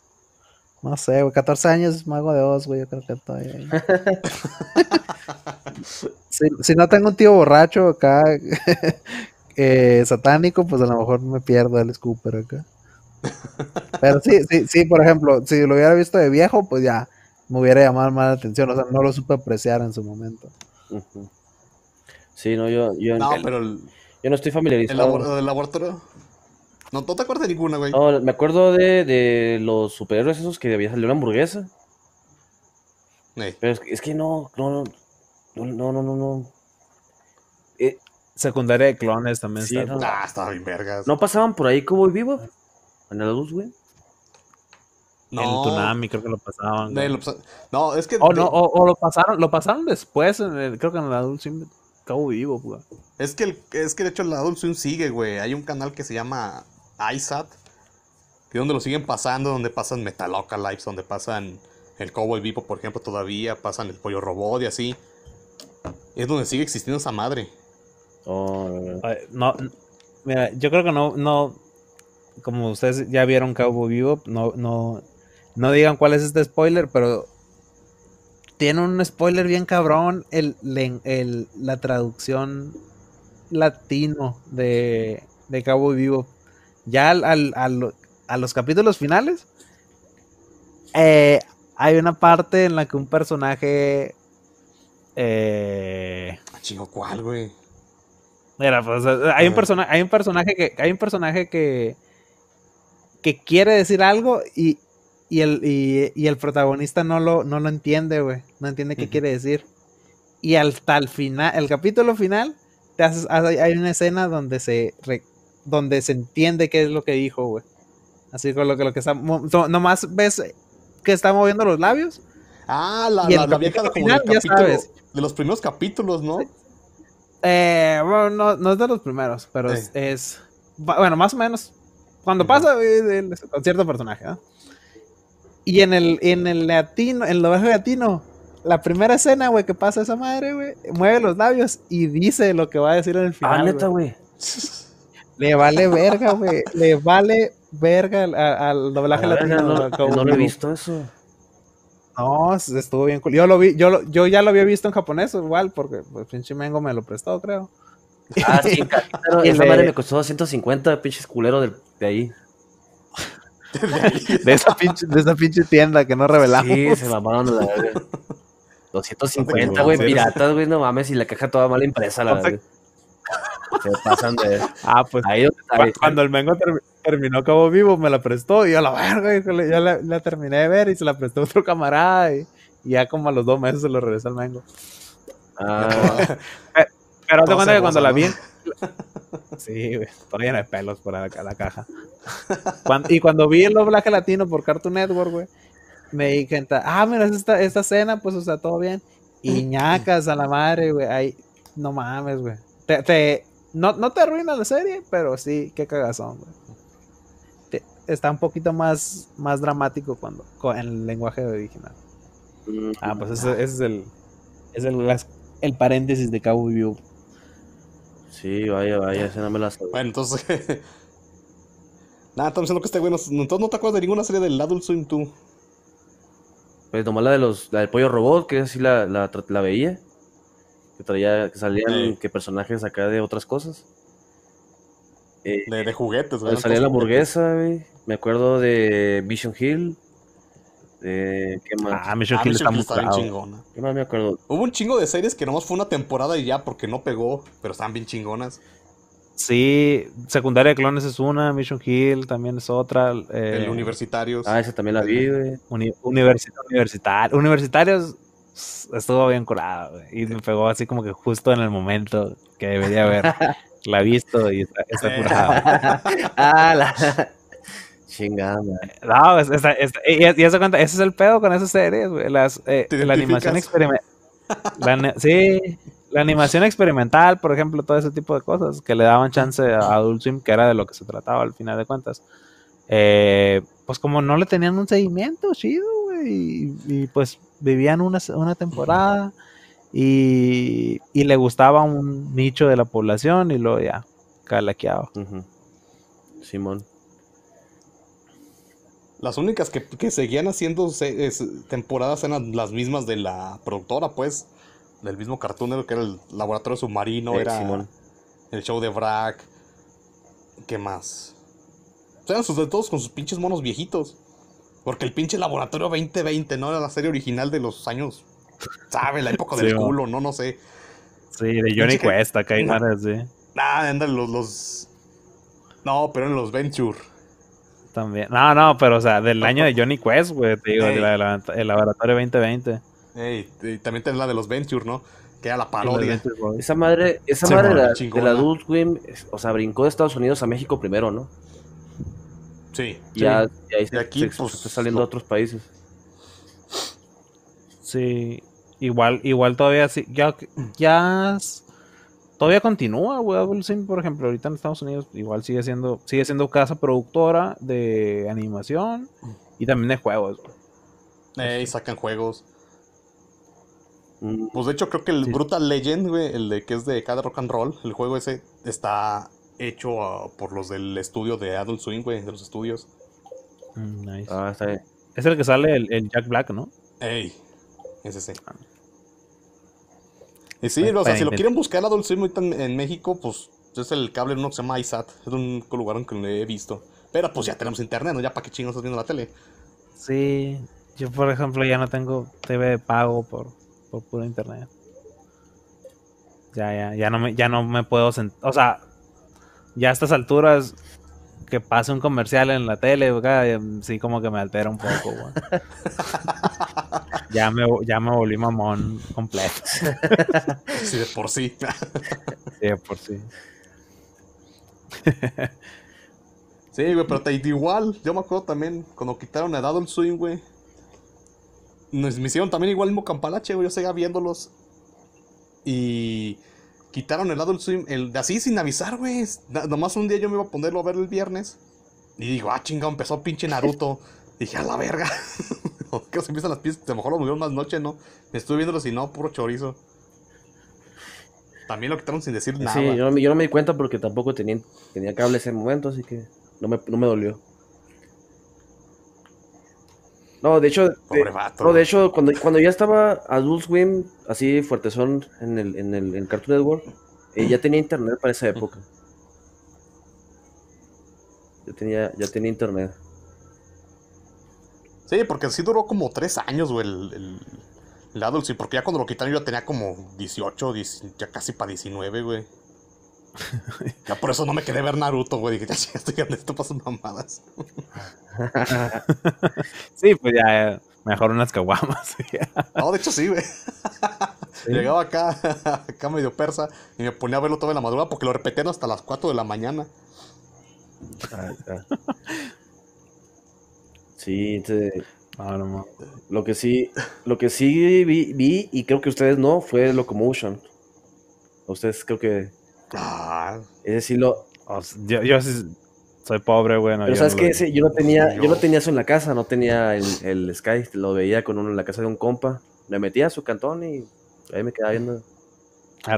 no sé, güey. 14 años, mago de Oz, güey. Yo creo que ahí. si, si no tengo un tío borracho acá, eh, satánico, pues a lo mejor me pierdo el scooper acá. Pero sí, sí, sí, por ejemplo, si lo hubiera visto de viejo, pues ya me hubiera llamado más la atención. O sea, no lo supe apreciar en su momento. Sí, no, yo, yo, No, el- pero el, yo no estoy el, familiarizado. labor- el laboratorio. No, no te acuerdas de ninguna, güey. No, me acuerdo de, de los superhéroes esos que había salido una hamburguesa. Pero es, que- es que no, no, no, no, no, no, no. Eh, Secundaria de clones también Sí, está- no. Ah, estaba bien vergas. ¿No pasaban por ahí como vivo? En la luz, güey. no, creo que lo pasaban. de lo- no, es que. O, de- no, o, o lo pasaron, lo pasaron después, en el- creo que en el Adult Swim Cabo Vivo, güey. Es que, el, es que de hecho el Adult Swim sigue, güey. Hay un canal que se llama iSat, que es donde lo siguen pasando, donde pasan Metalocalypse, donde pasan el Cowboy Vivo, por ejemplo, todavía, pasan el Pollo Robot y así. Es donde sigue existiendo esa madre. Oh, no, mira, yo creo que no, no, como ustedes ya vieron Cabo Vivo, no, no, no digan cuál es este spoiler, pero tiene un spoiler bien cabrón el, el- la traducción latino de, de Cabo Vivo. Ya al, al- al- a los capítulos finales, eh, hay una parte en la que un personaje Eh, Ah, Chingo, ¿cuál, güey? mira, pues eh, hay un ver. personaje, hay un personaje que, hay un personaje que, que quiere decir algo y, y el, y, y el protagonista no lo, no lo entiende, güey. No entiende qué quiere decir. Y hasta el final, el capítulo final, te haces- hay, hay una escena donde se, re- donde se entiende qué es lo que dijo, güey. Así con lo que, lo que está, nomás ves que está moviendo los labios. Ah, la, la, la vieja capítulo como final, del ya capítulo, sabes. de los primeros capítulos, ¿no? Eh, bueno, no, no es de los primeros, pero es, Eh. es- bueno, más o menos. Cuando pasa eh, del- con cierto personaje, ¿no? Y en el, en el latino, en el doblaje latino, la primera escena, güey, que pasa esa madre, güey, mueve los labios y dice lo que va a decir en el final. Ah, neta, güey. Le vale verga, güey. Le vale verga al, doblaje verga, latino. No, lo he visto eso. No, estuvo bien cool. Yo lo vi, yo, lo- yo ya lo había visto en japonés igual, porque pues, pinche Mengo me lo prestó, creo. Ah, sí, Y esa madre me costó 250 pinches culeros de ahí. De esa pinche, de esa pinche tienda que no revelamos. Sí, se mamaron la verga. 250, güey, piratas, güey, no mames, y la caja toda mal impresa, la verdad. Se pasan de. Ah, pues Ahí donde cuando el Mengo ter- terminó Cabo Vivo, me la prestó y yo a la verga, híjole, ya la, la terminé de ver y se la prestó otro camarada y, y ya como a los dos meses se lo regresó al Mengo. Ah, Pero te cuenta que cuando la ¿no? vi. Sí, güey, toda llena de pelos por la, la caja. Y cuando vi el doblaje latino por Cartoon Network, güey, me di cuenta, ah, mira, esta, esta escena, pues, o sea, todo bien. Y ñacas a la madre, güey, ahí, no mames, güey. Te, te- no, no te arruina la serie, pero sí, qué cagazón, güey. Está un poquito más, más dramático cuando, con el lenguaje original. Ah, pues ese, ese es el, es el, las- el paréntesis de Cabo Vivo. Sí, vaya, vaya, esa no me la sabía. Bueno, entonces. Nada, estamos diciendo que este güey no, entonces no te acuerdas de ninguna serie del Adult Swim tú. Pues nomás la de los, la del pollo robot, que así la, la, la veía. Que traía, que salían Sí. que personajes acá de otras cosas. Eh, De, de juguetes, güey. Cuando salía la hamburguesa, güey. Me acuerdo de Vision Hill. De, ¿Qué más? Ah, Mission Ah, Hill está bien chingona. ¿Qué más me acuerdo? Hubo un chingo de series que nomás fue una temporada y ya porque no pegó, pero estaban bien chingonas. Sí, Secundaria de Clones es una, Mission Hill también es otra. eh, el Universitarios. Ah, esa también la vi, güey. uni- universi- universitar- Universitarios s- estuvo bien curado, güey, Y me pegó así como que justo en el momento que debería haber la visto y está, está curado. ah, la. Chingada. No, es- y, y eso cuenta, ese es el pedo con esas series, güey. Las, eh, ¿Te la animación experimental. sí, la animación experimental, por ejemplo, todo ese tipo de cosas que le daban chance a Adult Swim, que era de lo que se trataba al final de cuentas. Eh, pues como no le tenían un seguimiento chido, güey, y, y, pues vivían una, una temporada y, y le gustaba un nicho de la población y luego ya calaqueaba. Simón. Las únicas que, que seguían haciendo se- es- temporadas eran las mismas de la productora, pues. Del mismo Cartoon Network, que era el Laboratorio Submarino, Eh, era Simón. el show de Brack. ¿Qué más? O sea, eran sus de todos con sus pinches monos viejitos. Porque el pinche Laboratorio 2020, ¿no? Era la serie original de los años. ¿Sabe? La época del Sí, culo, no, no sé. Sí, de Johnny Cuesta, que hay madres, sí. Ah, andan los, los. No, pero en los Venture. También. No, no, pero o sea, del año de Johnny Quest, güey, te digo, de la- la- el laboratorio 2020. Ey, y también tenés la de los Venture, ¿no? Que era la parodia. Venture. Esa madre, esa Sí, madre de la, de la Adult Swim, es- o sea, brincó de Estados Unidos a México primero, ¿no? Sí. Ya, y ahí Y se, aquí, se- pues, se está saliendo lo- a otros países. Sí, igual, igual todavía sí, ya, ya todavía continúa, güey, Adult Swim, por ejemplo, ahorita en Estados Unidos igual sigue siendo, sigue siendo casa productora de animación y también de juegos, güey. Ey, sacan juegos. Mm, Pues de hecho, creo que el Sí. Brutal Legend, güey, el de que es de cada rock and roll, el juego ese está hecho ah, por los del estudio de Adult Swing, güey, de los estudios. Mm, nice. Ah, está bien. Es el que sale el, el Jack Black, ¿no? Ey, ese sí. Y sí, o sea, si lo quieren buscar Adult Swim ahorita en, México, pues es el cable uno que se llama iSat. Es un lugar en que lo he visto. Pero pues ya tenemos internet, ¿no? Ya para qué chingos estás viendo la tele. Sí, yo por ejemplo ya no tengo TV de pago por, por puro internet. Ya, ya, ya no me, ya no me puedo sentar. O sea, ya a estas alturas que pase un comercial en la tele, güey, sí como que me altera un poco, güey. ya, me, ya me volví mamón completo. Sí, de por sí. Sí, de por sí. Sí, güey, pero te igual. Yo me acuerdo también cuando quitaron el Adult Swing, güey. Nos, me hicieron también igual el mismo campalache, güey. Yo seguía viéndolos. Y quitaron el Adult Swim, el así sin avisar, güey. Nomás un día yo me iba a ponerlo a ver el viernes. Y digo, ah, chingado, empezó pinche Naruto. Dije, a la verga. ¿Qué se empiezan las piezas? A lo mejor lo movieron más noche, ¿no? Estuve viéndolos y no, puro chorizo. También lo quitaron sin decir nada. Sí, yo, no me- yo no me di cuenta porque tampoco tenía, tenía cable ese momento, así que no me, no me dolió. No, de hecho, de, vato. no, de hecho cuando, cuando ya estaba Adult Swim, así fuertezón en el, en el en Cartoon Network, eh, ya tenía internet para esa época. Ya tenía, ya tenía internet. Sí, porque sí duró como tres años, güey, el, el, el Adult Swim, porque ya cuando lo quitaron yo tenía como 18, 10 ya casi para 19, güey. Ya por eso no me quedé ver Naruto, güey. Dije, ya ya estoy grande, esto pasa mamadas. Sí, pues ya, mejor unas caguamas. No, de hecho sí, güey. Llegaba acá, acá medio persa, y me ponía a verlo toda la madrugada porque lo repetían hasta las 4 de la mañana. Ah, ah. Sí, te- no, no. lo que sí, lo que sí vi, vi, y creo que ustedes no, fue Locomotion. Ustedes creo que Ah, ese sí lo, yo, yo soy pobre, güey. no, Pero yo sabes no que lo yo no tenía, yo no tenía eso en la casa, no tenía el, el Sky, lo veía con uno en la casa de un compa. Me metía a su cantón y ahí me quedaba viendo A,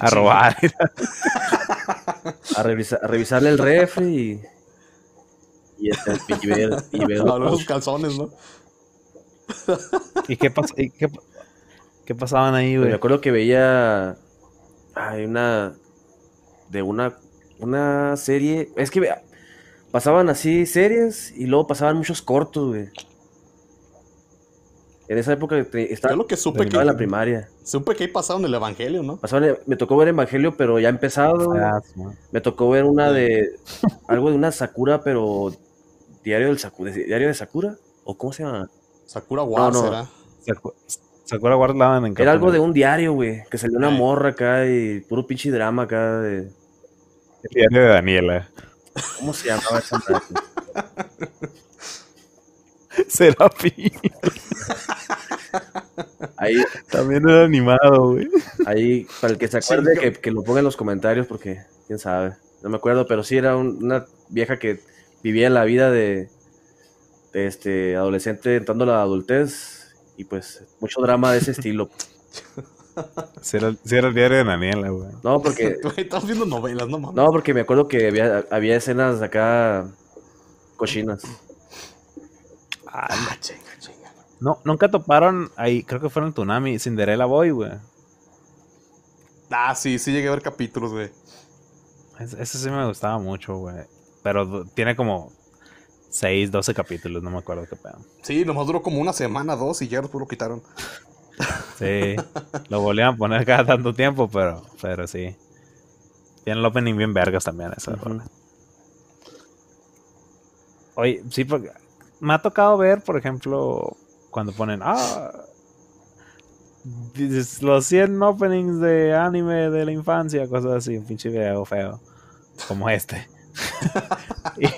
a robar. a, revisa- a revisarle el refri y y, este, y ver, y ver los calzones, ¿no? ¿Y qué, pas- y qué, qué pasaban ahí, Pues güey? me acuerdo que veía hay una de una una serie, es que vea, pasaban así series y luego pasaban muchos cortos, güey. En esa época te- estaba, Yo lo que supe estaba en la que, primaria. supe que ahí pasaron el evangelio, ¿no? Pasaban- me tocó ver Evangelio, pero ya empezado. Ah, sí. Me tocó ver una de algo de una Sakura, pero diario del Sakura, diario de Sakura o cómo se llama? Sakura Wars no. era. Saku- Sakura Wars la en Era algo de un diario, güey, que salió una Ay. morra acá y puro pinche drama acá de. El diario de Daniela. ¿cómo se llamaba esa madre? Serafín. Ahí También era animado, güey. ahí para el que se acuerde que, que lo ponga en los comentarios porque quién sabe. No me acuerdo, pero sí era un- una vieja que vivía la vida de, de este adolescente entrando a la adultez y pues mucho drama de ese estilo. Sí era, era el diario de Daniela, güey. No, porque Estás viendo novelas, no mames. No, porque me acuerdo que había, había escenas acá cochinas. Ah, chinga, chinga. No, nunca toparon ahí, creo que fueron Tsunami, Cinderella Boy, güey. Ah, sí, sí llegué a ver capítulos, güey. Ese, ese sí me gustaba mucho, güey. Pero tiene como 6, 12 capítulos, no me acuerdo qué pedo. Sí, nomás duró como una semana, dos, y ya después lo quitaron. Sí, lo volvían a poner cada tanto tiempo, pero, pero sí. Tiene el opening bien vergas también, esa Ujú. rola. Oye, sí, porque me ha tocado ver, por ejemplo, cuando ponen, ah, los 100 openings de anime de la infancia, cosas así, un pinche video feo, como este. y,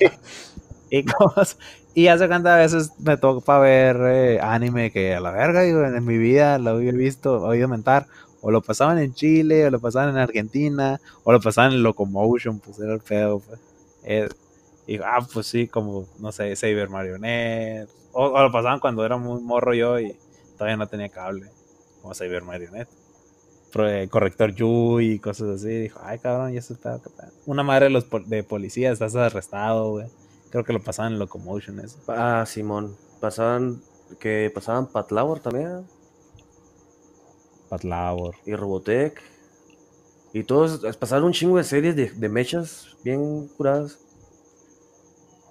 y cosas- y hace cuántas veces me toca ver eh, anime que a la verga, digo, en mi vida lo había visto, oído mentar, o lo pasaban en Chile, o lo pasaban en Argentina, o lo pasaban en Locomotion, pues era el pedo, pues. Eh, y ah, pues sí, como, no sé, Saber Marionette. O, lo pasaban cuando era muy morro yo y todavía no tenía cable, como Saber Marionette. Pro- eh, corrector Yui y cosas así. Dijo, ay, cabrón, ya se pedo. Una madre de los de policía, estás arrestado, güey. Creo que lo pasaban en Locomotion eso. Ah, Simón. Pasaban, que pasaban Pat Lauer también. Pat Labor. Y Robotech. Y todos, pasaron un chingo de series de, de mechas bien curadas.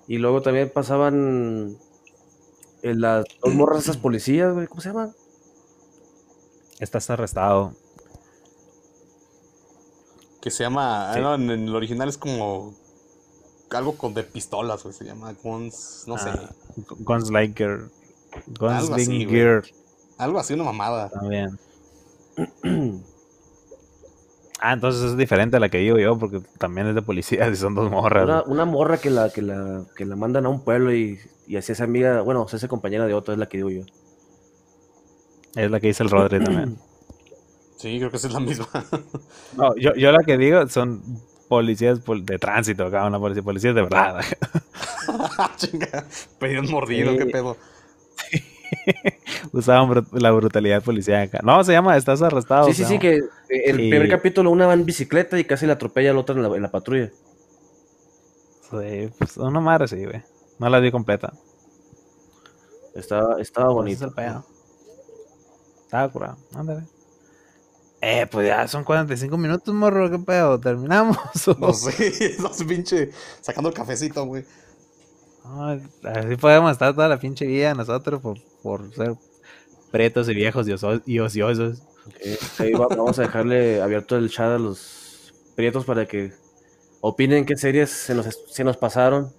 Y luego también pasaban en las dos morras esas policías, güey. ¿Cómo se llaman? Estás arrestado. Que se llama. Sí. no, en, en el original es como. Algo con de pistolas, güey. Se llama Guns. No sé. Ah, Gunslinger. Algo Gunslinger Algo así, una mamada. también. Ah, entonces es diferente a la que digo yo, porque también es de policía y son dos morras. Una, una morra que la, que la, que la mandan a un pueblo y, y así es amiga, bueno, se hace compañera de otro, es la que digo yo. Es la que dice el Rodri también. Sí, creo que esa es la misma. No, yo, yo la que digo son policías pol- de tránsito, acá una policía, policías de verdad. Chinga. Pedían mordido, Sí. qué pedo. Usaban la brutalidad policíaca. No, se llama Estás arrestado. sí, sí, sí, que eh, el primer capítulo una va en bicicleta y casi la atropella al otro en la, en la patrulla. Sí, pues una madre sí, güey. No la vi completa. Estaba, estaba Ese bonito. es. Estaba curado. Ándale. Eh, pues ya son 45 minutos, morro. ¿Qué pedo? ¿Terminamos? No sé, no sé, pinche. Sacando el cafecito, güey. Ay, así podemos estar toda la pinche vida nosotros por, por ser pretos y viejos y, oso- y ociosos. Va- vamos a dejarle abierto el chat a los prietos para que opinen qué series se nos, se nos pasaron.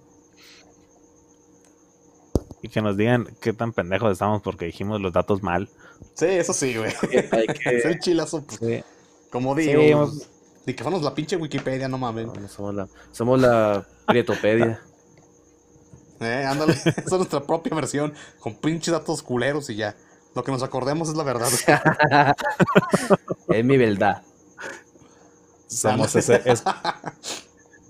Y que nos digan qué tan pendejos estamos porque dijimos los datos mal. Sí, eso sí, güey. Que- Es el chilazo, pues, Sí. como Sí, digo. hemos- pues, Ni que fuéramos la pinche Wikipedia, no mames. No, no somos la, somos la Prietopedia. Eh, ándale, esa es nuestra propia versión, con pinches datos culeros y ya. Lo que nos acordemos es la verdad. es mi verdad. Somos ese, es-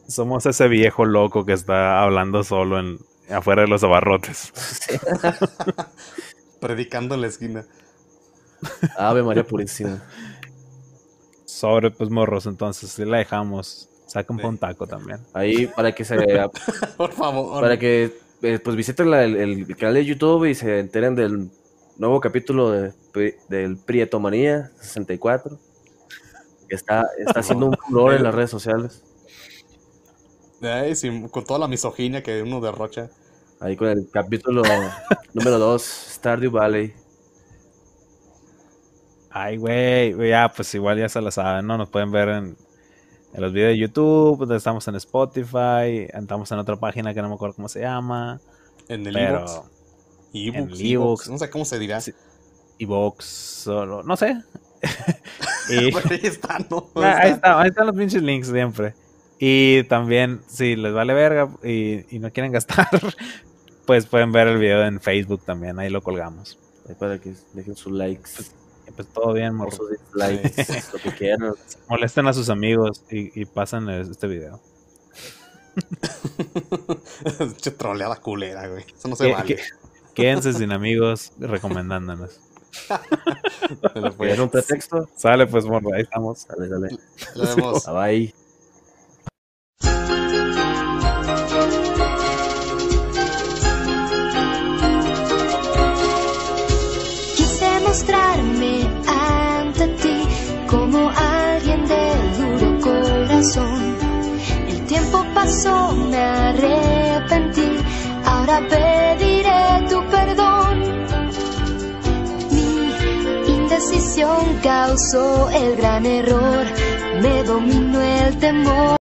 somos ese viejo loco que está hablando solo en afuera de los abarrotes. Predicando en la esquina. Ave María Purísima. Sobre pues morros, entonces si la dejamos. Sacan pa' un taco también. Ahí para que se Por favor. para que eh, pues visiten la- el, el canal de YouTube y se enteren del nuevo capítulo de, del Prietomanía 64. Que está, está haciendo un furor en las redes sociales. Ay, sí, con toda la misoginia que uno derrocha. Ahí con el capítulo número 2, Stardew Valley. Ay, güey, ya, pues igual ya se la saben, ¿no? Nos pueden ver en, en los videos de YouTube, estamos en Spotify, estamos en otra página que no me acuerdo cómo se llama, En el pero ebooks. No sé cómo se dirá. Evox, solo, no sé. y, ahí está, ¿no? Ah, ahí, está, ahí están los pinches links siempre. Y también, si les vale verga y, y no quieren gastar, pues pueden ver el video en Facebook también, ahí lo colgamos. Ahí para que dejen sus likes, Y pues todo bien, o morro. sus dislikes, lo que quieran. Molesten a sus amigos y, y pasen este video. Che troleada culera, güey. Eso no se vale. quédense sin amigos recomendándonos. ¿Quieren un pretexto? Sale pues, morro, ahí estamos. Dale, dale. Lo vemos. Bye. Quise pasó, me arrepentí, ahora pediré tu perdón. Mi indecisión causó el gran error, me dominó el temor.